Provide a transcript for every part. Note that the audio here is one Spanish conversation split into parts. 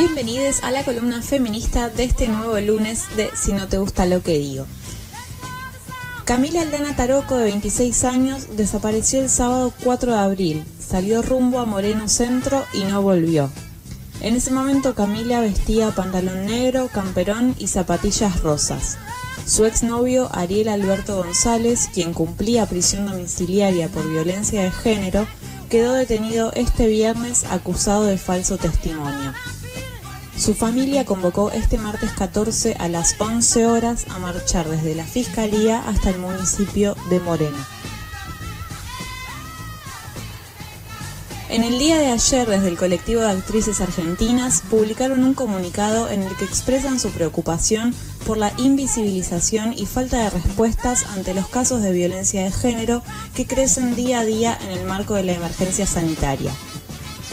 Bienvenidos a la columna feminista de este nuevo lunes de Si no te gusta lo que digo. Camila Aldana Taroco, de 26 años, desapareció el sábado 4 de abril. Salió rumbo a Moreno Centro y no volvió. En ese momento Camila vestía pantalón negro, camperón y zapatillas rosas. Su exnovio Ariel Alberto González, quien cumplía prisión domiciliaria por violencia de género, quedó detenido este viernes acusado de falso testimonio. Su familia convocó este martes 14 a las 11 horas a marchar desde la Fiscalía hasta el municipio de Moreno. En el día de ayer, desde el colectivo de actrices argentinas, publicaron un comunicado en el que expresan su preocupación por la invisibilización y falta de respuestas ante los casos de violencia de género que crecen día a día en el marco de la emergencia sanitaria.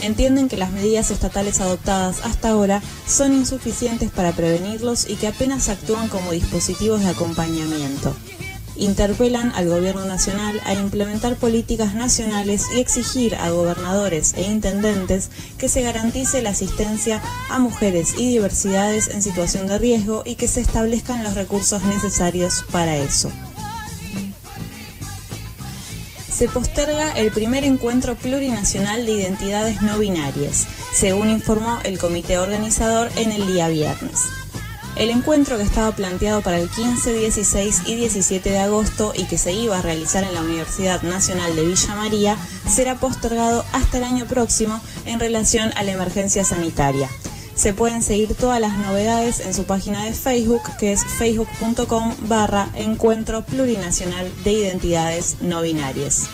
Entienden que las medidas estatales adoptadas hasta ahora son insuficientes para prevenirlos y que apenas actúan como dispositivos de acompañamiento. Interpelan al Gobierno Nacional a implementar políticas nacionales y exigir a gobernadores e intendentes que se garantice la asistencia a mujeres y diversidades en situación de riesgo y que se establezcan los recursos necesarios para eso se posterga el primer encuentro plurinacional de identidades no binarias, según informó el comité organizador en el día viernes. El encuentro que estaba planteado para el 15, 16 y 17 de agosto y que se iba a realizar en la Universidad Nacional de Villa María será postergado hasta el año próximo en relación a la emergencia sanitaria. Se pueden seguir todas las novedades en su página de Facebook, que es facebook.com barra Encuentro Plurinacional de Identidades No Binarias.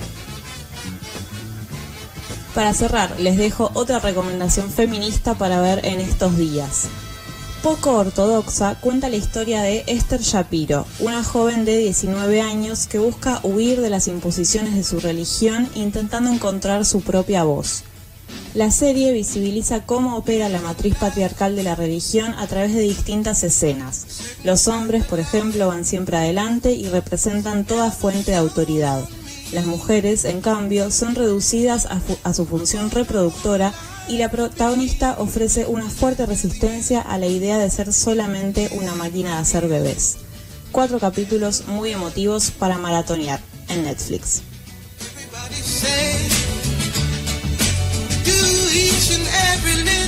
Para cerrar, les dejo otra recomendación feminista para ver en estos días poco ortodoxa cuenta la historia de Esther Shapiro, una joven de 19 años que busca huir de las imposiciones de su religión intentando encontrar su propia voz. La serie visibiliza cómo opera la matriz patriarcal de la religión a través de distintas escenas. Los hombres, por ejemplo, van siempre adelante y representan toda fuente de autoridad. Las mujeres, en cambio, son reducidas a, su función reproductora y la protagonista ofrece una fuerte resistencia a la idea de ser solamente una máquina de hacer bebés. Cuatro capítulos muy emotivos para maratonear en Netflix. do each and every little